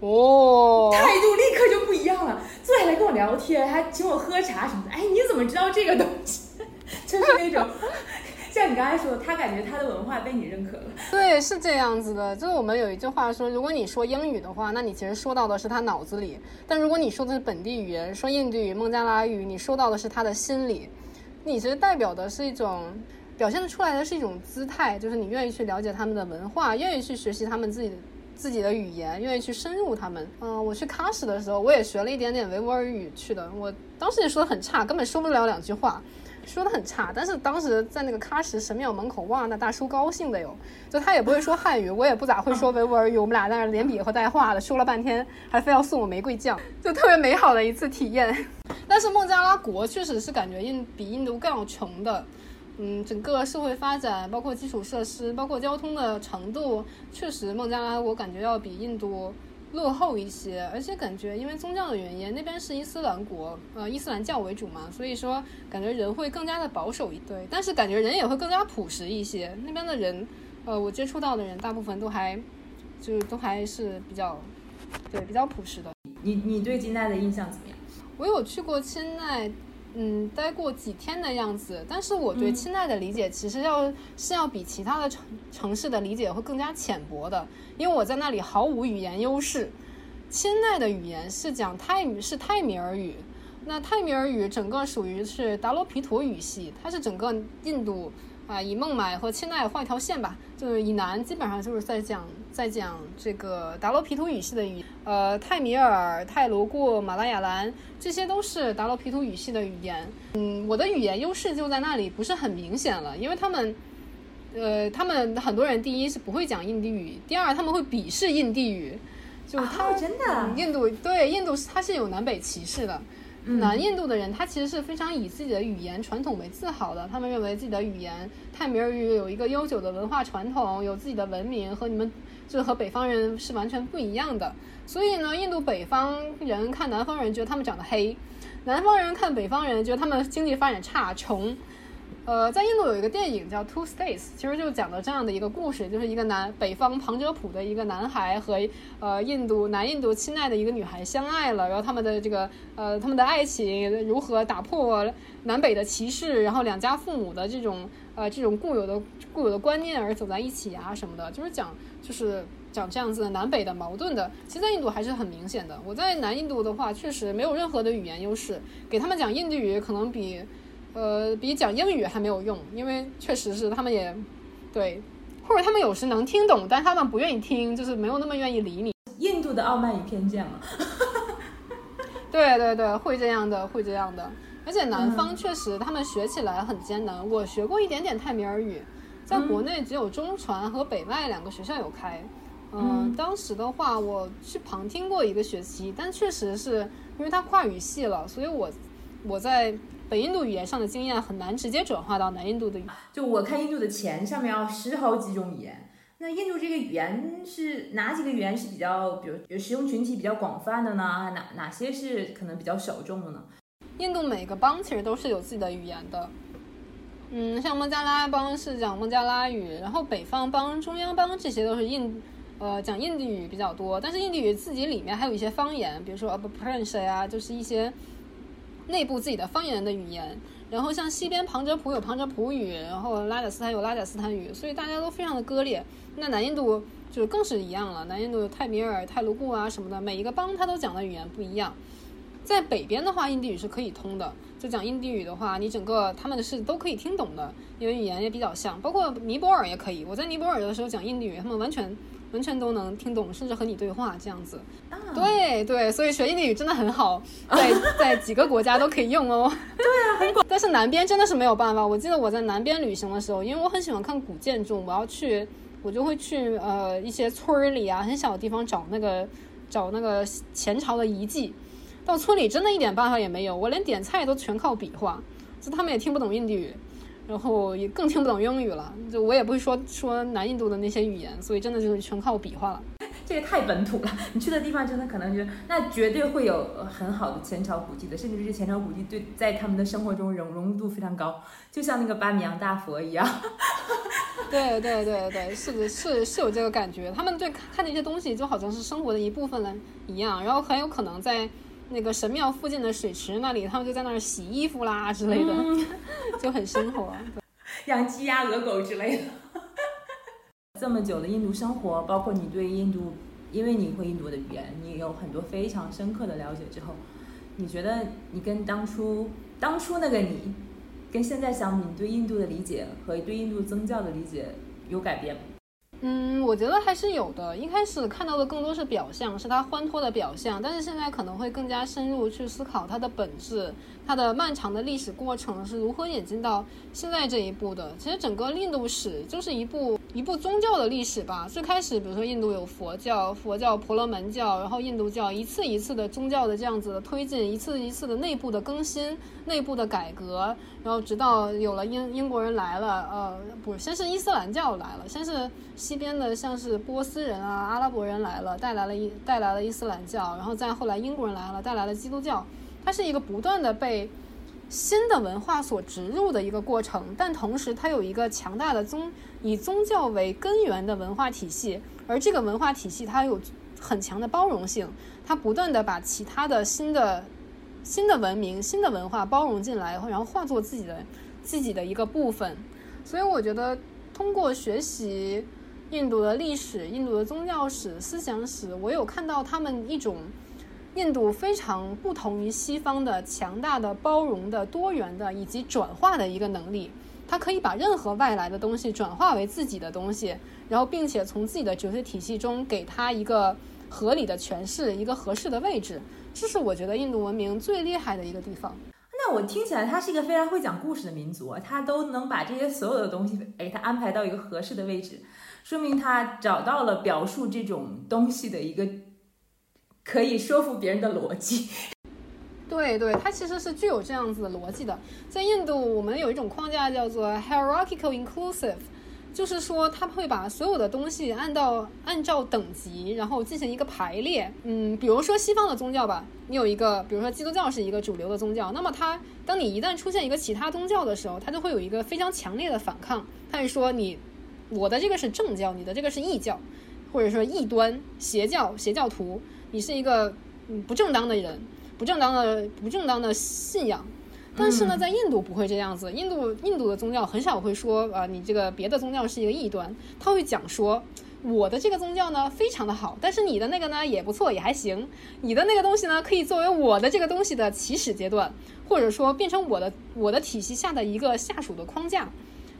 哦，态度立刻就不一样了，坐下来跟我聊天，还请我喝茶什么的。哎，你怎么知道这个东西？就是那种，像你刚才说，他感觉他的文化被你认可了。对，是这样子的。就是我们有一句话说，如果你说英语的话，那你其实说到的是他脑子里；但如果你说的是本地语言，说印度语、孟加拉语，你说到的是他的心里。你其实代表的是一种。表现的出来的是一种姿态，就是你愿意去了解他们的文化，愿意去学习他们自己自己的语言，愿意去深入他们。嗯，我去喀什的时候，我也学了一点点维吾尔语去的。我当时也说的很差，根本说不了两句话，说的很差。但是当时在那个喀什神庙门口，哇，那大叔高兴的哟，就他也不会说汉语，我也不咋会说维吾尔语，我们俩在那连比划带画的，说了半天，还非要送我玫瑰酱，就特别美好的一次体验。但是孟加拉国确实是感觉印比印度更要穷的。嗯，整个社会发展，包括基础设施，包括交通的程度，确实孟加拉我感觉要比印度落后一些。而且感觉因为宗教的原因，那边是伊斯兰国，呃，伊斯兰教为主嘛，所以说感觉人会更加的保守一对。但是感觉人也会更加朴实一些。那边的人，呃，我接触到的人大部分都还，就是都还是比较，对，比较朴实的。你你对金奈的印象怎么样？我有去过钦奈。嗯，待过几天的样子，但是我对钦奈的理解其实要是要比其他的城城市的理解会更加浅薄的，因为我在那里毫无语言优势。钦奈的语言是讲泰语是泰米尔语，那泰米尔语整个属于是达罗毗陀语系，它是整个印度。啊，以孟买和钦奈画一条线吧，就是以南基本上就是在讲在讲这个达罗毗陀语系的语，呃，泰米尔、泰罗固、马拉雅兰，这些都是达罗毗陀语系的语言。嗯，我的语言优势就在那里不是很明显了，因为他们，呃，他们很多人第一是不会讲印地语，第二他们会鄙视印地语，就他真的，印度对印度他是有南北歧视的。南印度的人，他其实是非常以自己的语言传统为自豪的。他们认为自己的语言泰米尔语有一个悠久的文化传统，有自己的文明，和你们就是和北方人是完全不一样的。所以呢，印度北方人看南方人觉得他们长得黑，南方人看北方人觉得他们经济发展差、穷。呃，在印度有一个电影叫《Two States》，其实就讲的这样的一个故事，就是一个南北方旁遮普的一个男孩和呃印度南印度亲爱的一个女孩相爱了，然后他们的这个呃他们的爱情如何打破南北的歧视，然后两家父母的这种呃这种固有的固有的观念而走在一起啊什么的，就是讲就是讲这样子的南北的矛盾的。其实，在印度还是很明显的。我在南印度的话，确实没有任何的语言优势，给他们讲印度语可能比。呃，比讲英语还没有用，因为确实是他们也，对，或者他们有时能听懂，但他们不愿意听，就是没有那么愿意理你。印度的傲慢与偏见嘛，对对对，会这样的，会这样的。而且南方确实他们学起来很艰难。我学过一点点泰米尔语，在国内只有中传和北外两个学校有开。嗯，当时的话我去旁听过一个学期，但确实是因为它跨语系了，所以我我在。北印度语言上的经验很难直接转化到南印度的语。就我看印度的钱上面要十好几种语言，那印度这个语言是哪几个语言是比较，比如使用群体比较广泛的呢？哪哪些是可能比较小众的呢？印度每个邦其实都是有自己的语言的。嗯，像孟加拉邦是讲孟加拉语，然后北方邦、中央邦这些都是印，呃，讲印地语比较多。但是印地语自己里面还有一些方言，比如说 Abpransh 呀，就是一些。内部自己的方言的语言，然后像西边旁遮普有旁遮普语，然后拉贾斯坦有拉贾斯坦语，所以大家都非常的割裂。那南印度就更是一样了，南印度有泰米尔、泰卢固啊什么的，每一个邦他都讲的语言不一样。在北边的话，印地语是可以通的，就讲印地语的话，你整个他们是都可以听懂的，因为语言也比较像，包括尼泊尔也可以。我在尼泊尔的时候讲印地语，他们完全。完全都能听懂，甚至和你对话这样子。对对，所以学印地语真的很好，在 在几个国家都可以用哦。对啊，很广。但是南边真的是没有办法。我记得我在南边旅行的时候，因为我很喜欢看古建筑，我要去，我就会去呃一些村儿里啊，很小的地方找那个找那个前朝的遗迹。到村里真的一点办法也没有，我连点菜都全靠比划，就他们也听不懂印地语。然后也更听不懂英语了，就我也不会说说南印度的那些语言，所以真的就是全靠比划了。这也太本土了。你去的地方真的可能就那绝对会有很好的前朝古迹的，甚至是前朝古迹对在他们的生活中融融入度非常高，就像那个巴米扬大佛一样。对对对对，是的，是是有这个感觉。他们对看那些东西就好像是生活的一部分了一样，然后很有可能在那个神庙附近的水池那里，他们就在那儿洗衣服啦之类的，就很生活。养鸡鸭鹅狗之类的。这么久的印度生活，包括你对印度，因为你会印度的语言，你有很多非常深刻的了解之后，你觉得你跟当初当初那个你？跟现在相比，你对印度的理解和对印度宗教的理解有改变吗？嗯，我觉得还是有的。一开始看到的更多是表象，是它欢脱的表象，但是现在可能会更加深入去思考它的本质。它的漫长的历史过程是如何演进到现在这一步的？其实整个印度史就是一部一部宗教的历史吧。最开始，比如说印度有佛教，佛教婆罗门教，然后印度教一次一次的宗教的这样子的推进，一次一次的内部的更新、内部的改革，然后直到有了英英国人来了，呃，不，先是伊斯兰教来了，先是西边的像是波斯人啊、阿拉伯人来了，带来了伊带来了伊斯兰教，然后再后来英国人来了，带来了基督教。它是一个不断的被新的文化所植入的一个过程，但同时它有一个强大的宗以宗教为根源的文化体系，而这个文化体系它有很强的包容性，它不断的把其他的新的新的文明、新的文化包容进来，然后化作自己的自己的一个部分。所以我觉得通过学习印度的历史、印度的宗教史、思想史，我有看到他们一种。印度非常不同于西方的强大的、包容的、多元的以及转化的一个能力，它可以把任何外来的东西转化为自己的东西，然后并且从自己的哲学体系中给它一个合理的诠释、一个合适的位置。这是我觉得印度文明最厉害的一个地方。那我听起来，它是一个非常会讲故事的民族，它都能把这些所有的东西给它安排到一个合适的位置，说明它找到了表述这种东西的一个。可以说服别人的逻辑，对对，它其实是具有这样子的逻辑的。在印度，我们有一种框架叫做 hierarchical inclusive，就是说它会把所有的东西按照按照等级，然后进行一个排列。嗯，比如说西方的宗教吧，你有一个，比如说基督教是一个主流的宗教，那么它当你一旦出现一个其他宗教的时候，它就会有一个非常强烈的反抗，它会说你我的这个是正教，你的这个是异教，或者说异端邪教邪教徒。你是一个嗯不正当的人，不正当的不正当的信仰，但是呢，在印度不会这样子。印度印度的宗教很少会说啊，你这个别的宗教是一个异端，他会讲说我的这个宗教呢非常的好，但是你的那个呢也不错，也还行。你的那个东西呢可以作为我的这个东西的起始阶段，或者说变成我的我的体系下的一个下属的框架，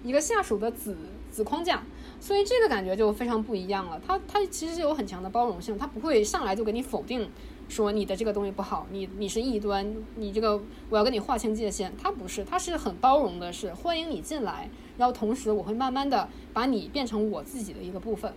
一个下属的子子框架。所以这个感觉就非常不一样了。它它其实是有很强的包容性，它不会上来就给你否定，说你的这个东西不好，你你是异端，你这个我要跟你划清界限。它不是，它是很包容的，是欢迎你进来，然后同时我会慢慢的把你变成我自己的一个部分，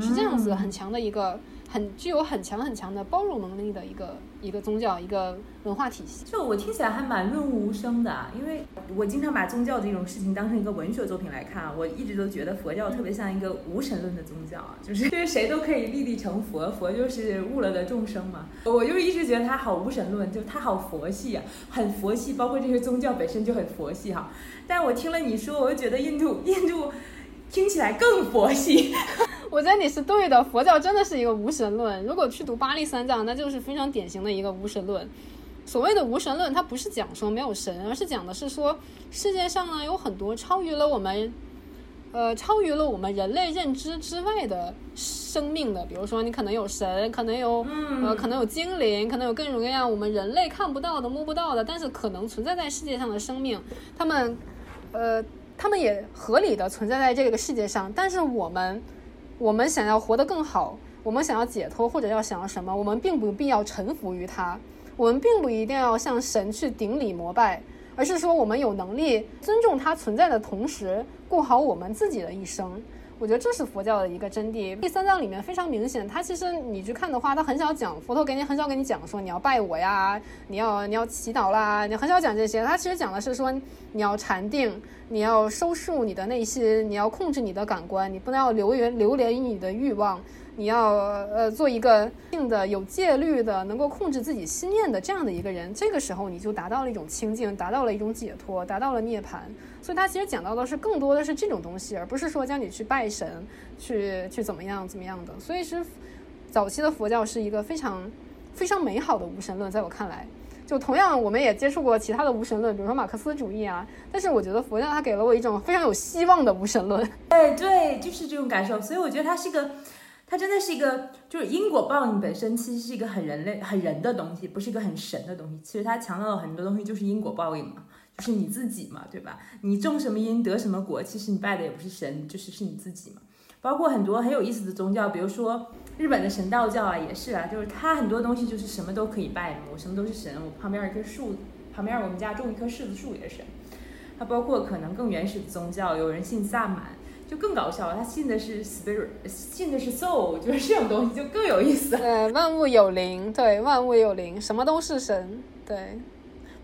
是这样子很强的一个。很具有很强很强的包容能力的一个一个宗教一个文化体系，就我听起来还蛮润物无声的，因为我经常把宗教这种事情当成一个文学作品来看，我一直都觉得佛教特别像一个无神论的宗教，就 是就是谁都可以立地成佛，佛就是悟了的众生嘛。我就一直觉得它好无神论，就它好佛系啊，很佛系，包括这些宗教本身就很佛系哈。但是我听了你说，我又觉得印度印度听起来更佛系。我觉得你是对的，佛教真的是一个无神论。如果去读巴利三藏，那就是非常典型的一个无神论。所谓的无神论，它不是讲说没有神，而是讲的是说世界上呢有很多超于了我们，呃，超于了我们人类认知之外的生命的。比如说，你可能有神，可能有呃，可能有精灵，可能有各种各样我们人类看不到的、摸不到的，但是可能存在在世界上的生命。他们，呃，他们也合理的存在在这个世界上，但是我们。我们想要活得更好，我们想要解脱，或者要想要什么，我们并不必要臣服于他，我们并不一定要向神去顶礼膜拜，而是说我们有能力尊重他存在的同时，过好我们自己的一生。我觉得这是佛教的一个真谛。第三章里面非常明显，它其实你去看的话，它很少讲佛陀给你很少给你讲说你要拜我呀，你要你要祈祷啦，你很少讲这些。它其实讲的是说你要禅定，你要收束你的内心，你要控制你的感官，你不能要流连流连于你的欲望，你要呃做一个定的有戒律的，能够控制自己心念的这样的一个人。这个时候你就达到了一种清净，达到了一种解脱，达到了涅槃。所以他其实讲到的是更多的是这种东西，而不是说叫你去拜神，去去怎么样怎么样的。所以是早期的佛教是一个非常非常美好的无神论，在我看来。就同样，我们也接触过其他的无神论，比如说马克思主义啊。但是我觉得佛教它给了我一种非常有希望的无神论。对对，就是这种感受。所以我觉得它是一个，它真的是一个，就是因果报应本身其实是一个很人类、很人的东西，不是一个很神的东西。其实它强调了很多东西，就是因果报应嘛，是你自己嘛，对吧？你种什么因得什么果，其实你拜的也不是神，就是是你自己嘛。包括很多很有意思的宗教，比如说。日本的神道教啊，也是啊，就是它很多东西就是什么都可以拜嘛，我什么都是神，我旁边一棵树，旁边我们家种一棵柿子树也是。它包括可能更原始的宗教，有人信萨满，就更搞笑，他信的是 spirit，信的是 soul，就是这种东西就更有意思。对，万物有灵，对，万物有灵，什么都是神，对。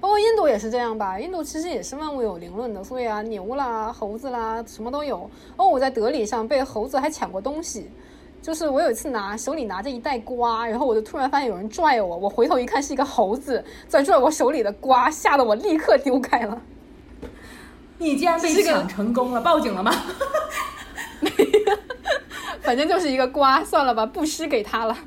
包括印度也是这样吧，印度其实也是万物有灵论的，所以啊，牛啦、猴子啦，什么都有。哦，我在德里上被猴子还抢过东西。就是我有一次拿手里拿着一袋瓜，然后我就突然发现有人拽我，我回头一看是一个猴子在拽我手里的瓜，吓得我立刻丢开了。你竟然被抢成功了，报警了吗？没有，反正就是一个瓜，算了吧，布施给他了。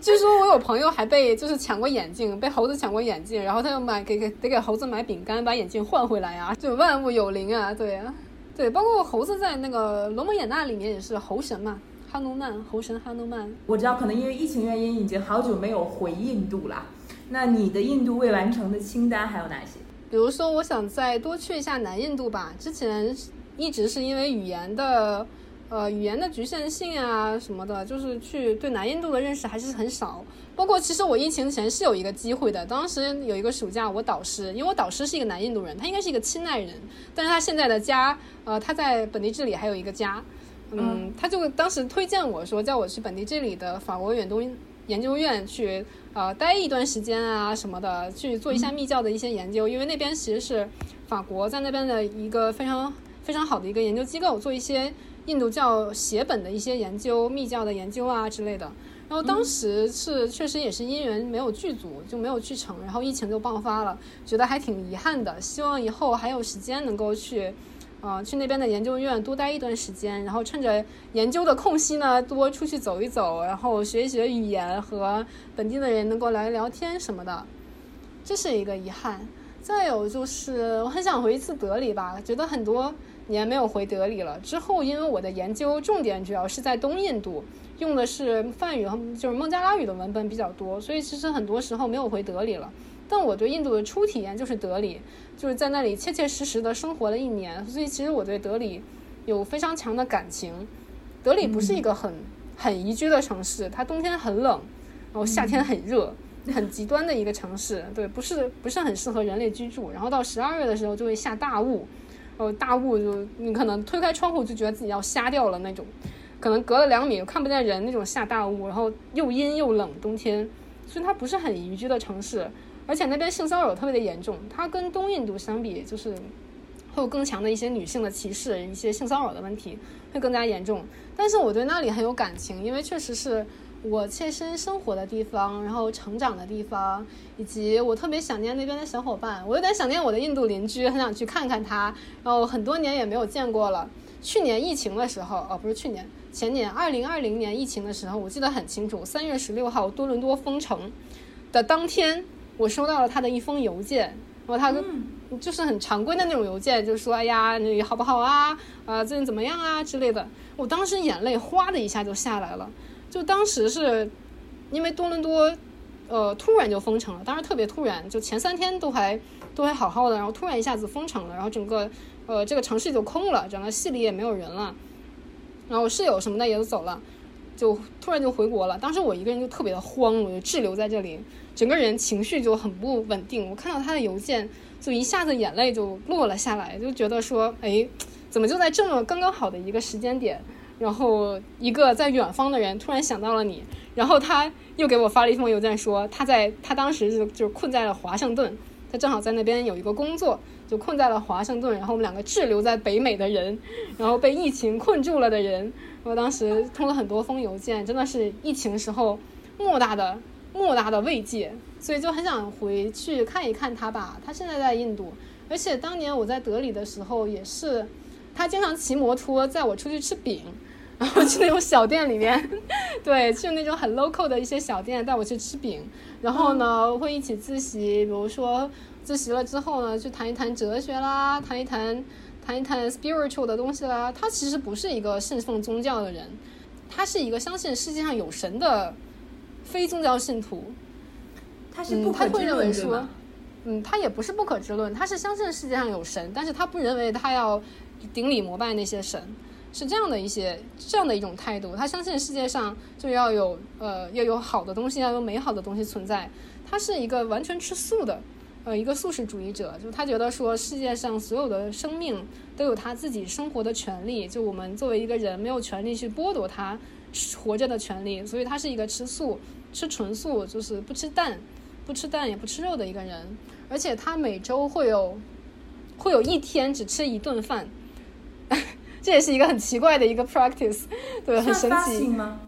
据说我有朋友还被就是抢过眼镜，被猴子抢过眼镜，然后他又买给给得给猴子买饼干，把眼镜换回来啊，就万物有灵啊，对啊。对，包括猴子在那个《罗摩衍那》里面也是猴神嘛，哈努曼，猴神哈努曼。我知道，可能因为疫情原因，已经好久没有回印度了。那你的印度未完成的清单还有哪些？比如说，我想再多去一下南印度吧。之前一直是因为语言的。呃，语言的局限性啊什么的，就是去对南印度的认识还是很少。包括其实我疫情前是有一个机会的，当时有一个暑假，我导师，因为我导师是一个南印度人，他应该是一个钦奈人，但是他现在的家，呃，他在本地这里还有一个家，嗯，他就当时推荐我说，叫我去本地这里的法国远东研究院去，呃，待一段时间啊什么的，去做一下密教的一些研究，因为那边其实是法国在那边的一个非常非常好的一个研究机构，做一些。印度教写本的一些研究、密教的研究啊之类的，然后当时是确实也是因缘没有剧组，就没有去成，然后疫情就爆发了，觉得还挺遗憾的。希望以后还有时间能够去，呃，去那边的研究院多待一段时间，然后趁着研究的空隙呢，多出去走一走，然后学一学语言，和本地的人能够聊一聊天什么的，这是一个遗憾。再有就是我很想回一次德里吧，觉得很多。年没有回德里了。之后，因为我的研究重点主要是在东印度，用的是梵语和就是孟加拉语的文本比较多，所以其实很多时候没有回德里了。但我对印度的初体验就是德里，就是在那里切切实实的生活了一年，所以其实我对德里有非常强的感情。德里不是一个很很宜居的城市，它冬天很冷，然后夏天很热，很极端的一个城市。对，不是不是很适合人类居住。然后到十二月的时候就会下大雾。呃，大雾就你可能推开窗户就觉得自己要瞎掉了那种，可能隔了两米看不见人那种下大雾，然后又阴又冷，冬天，所以它不是很宜居的城市，而且那边性骚扰特别的严重，它跟东印度相比就是会有更强的一些女性的歧视，一些性骚扰的问题会更加严重。但是我对那里很有感情，因为确实是。我切身生活的地方，然后成长的地方，以及我特别想念那边的小伙伴，我有点想念我的印度邻居，很想去看看他。然后很多年也没有见过了。去年疫情的时候，哦，不是去年，前年，二零二零年疫情的时候，我记得很清楚，三月十六号多伦多封城的当天，我收到了他的一封邮件，然后他就是很常规的那种邮件，就说：“哎呀，你好不好啊？啊，最近怎么样啊之类的。”我当时眼泪哗的一下就下来了。就当时是，因为多伦多，呃，突然就封城了，当时特别突然，就前三天都还都还好好的，然后突然一下子封城了，然后整个，呃，这个城市就空了，整个系里也没有人了，然后我室友什么的也都走了，就突然就回国了。当时我一个人就特别的慌，我就滞留在这里，整个人情绪就很不稳定。我看到他的邮件，就一下子眼泪就落了下来，就觉得说，哎，怎么就在这么刚刚好的一个时间点？然后一个在远方的人突然想到了你，然后他又给我发了一封邮件，说他在他当时就就困在了华盛顿，他正好在那边有一个工作，就困在了华盛顿，然后我们两个滞留在北美的人，然后被疫情困住了的人，我当时通了很多封邮件，真的是疫情时候莫大的莫大的慰藉，所以就很想回去看一看他吧。他现在在印度，而且当年我在德里的时候也是，他经常骑摩托载我出去吃饼。然 后去那种小店里面，对，去那种很 local 的一些小店带我去吃饼，然后呢会一起自习，比如说自习了之后呢，去谈一谈哲学啦，谈一谈谈一谈 spiritual 的东西啦。他其实不是一个信奉宗教的人，他是一个相信世界上有神的非宗教信徒。他是不可会认为说，嗯，他也不是不可知论，他是相信世界上有神，但是他不认为他要顶礼膜拜那些神。是这样的一些这样的一种态度，他相信世界上就要有呃要有好的东西，要有美好的东西存在。他是一个完全吃素的，呃一个素食主义者，就他觉得说世界上所有的生命都有他自己生活的权利，就我们作为一个人没有权利去剥夺他活着的权利，所以他是一个吃素、吃纯素，就是不吃蛋、不吃蛋也不吃肉的一个人，而且他每周会有会有一天只吃一顿饭。这也是一个很奇怪的一个 practice，对，很神奇。吗？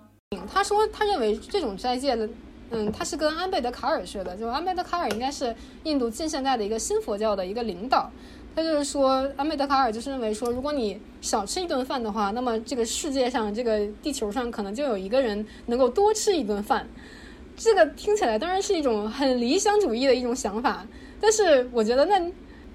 他说他认为这种斋戒的，嗯，他是跟安贝德卡尔学的，就安贝德卡尔应该是印度近现代的一个新佛教的一个领导。他就是说，安贝德卡尔就是认为说，如果你少吃一顿饭的话，那么这个世界上这个地球上可能就有一个人能够多吃一顿饭。这个听起来当然是一种很理想主义的一种想法，但是我觉得那。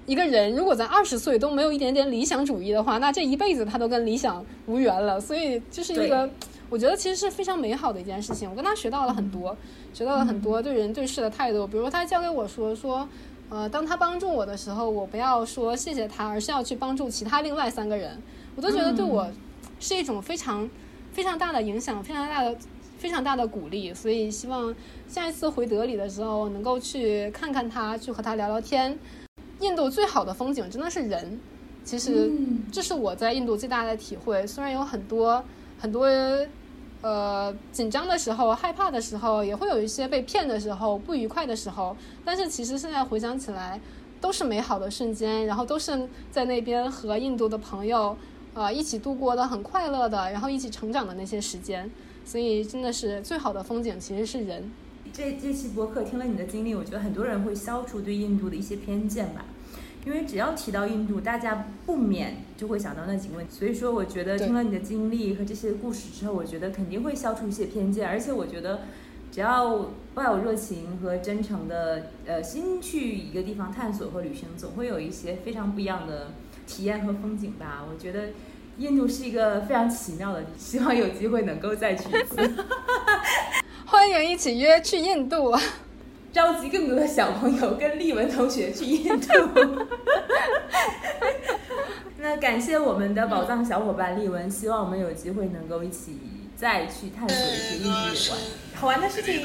一个人如果在二十岁都没有一点点理想主义的话，那这一辈子他都跟理想无缘了。所以就是一个，我觉得其实是非常美好的一件事情。我跟他学到了很多，学到了很多对人对事的态度。比如他教给我说说，呃，当他帮助我的时候，我不要说谢谢他，而是要去帮助其他另外三个人。我都觉得对我是一种非常非常大的影响，非常大的非常大的鼓励。所以希望下一次回德里的时候，能够去看看他，去和他聊聊天。印度最好的风景真的是人，其实这是我在印度最大的体会。虽然有很多很多呃紧张的时候、害怕的时候，也会有一些被骗的时候、不愉快的时候，但是其实现在回想起来，都是美好的瞬间。然后都是在那边和印度的朋友呃一起度过的很快乐的，然后一起成长的那些时间。所以真的是最好的风景其实是人。这这期博客听了你的经历，我觉得很多人会消除对印度的一些偏见吧，因为只要提到印度，大家不免就会想到那几个问题。所以说，我觉得听了你的经历和这些故事之后，我觉得肯定会消除一些偏见。而且我觉得，只要抱有热情和真诚的呃心去一个地方探索和旅行，总会有一些非常不一样的体验和风景吧。我觉得印度是一个非常奇妙的，希望有机会能够再去一次。欢迎一起约去印度，召集更多的小朋友跟丽文同学去印度。那感谢我们的宝藏小伙伴丽文，希望我们有机会能够一起再去探索一些印度有关好玩的事情。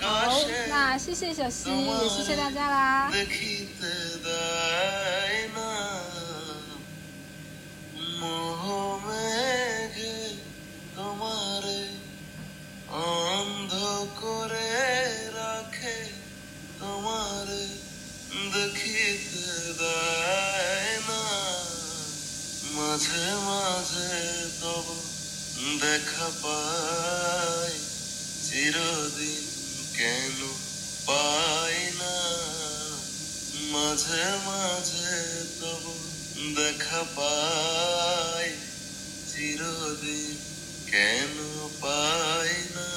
好，那谢谢小溪，也谢谢大家啦。অন্ধ করে রাখে তোমার দেখিতে দেয় না। মাঝে মাঝে তব দেখা পাই চিরদিন কেন পাই না। মাঝে মাঝে তব দেখা পাই চিরদিন কেন পায় না?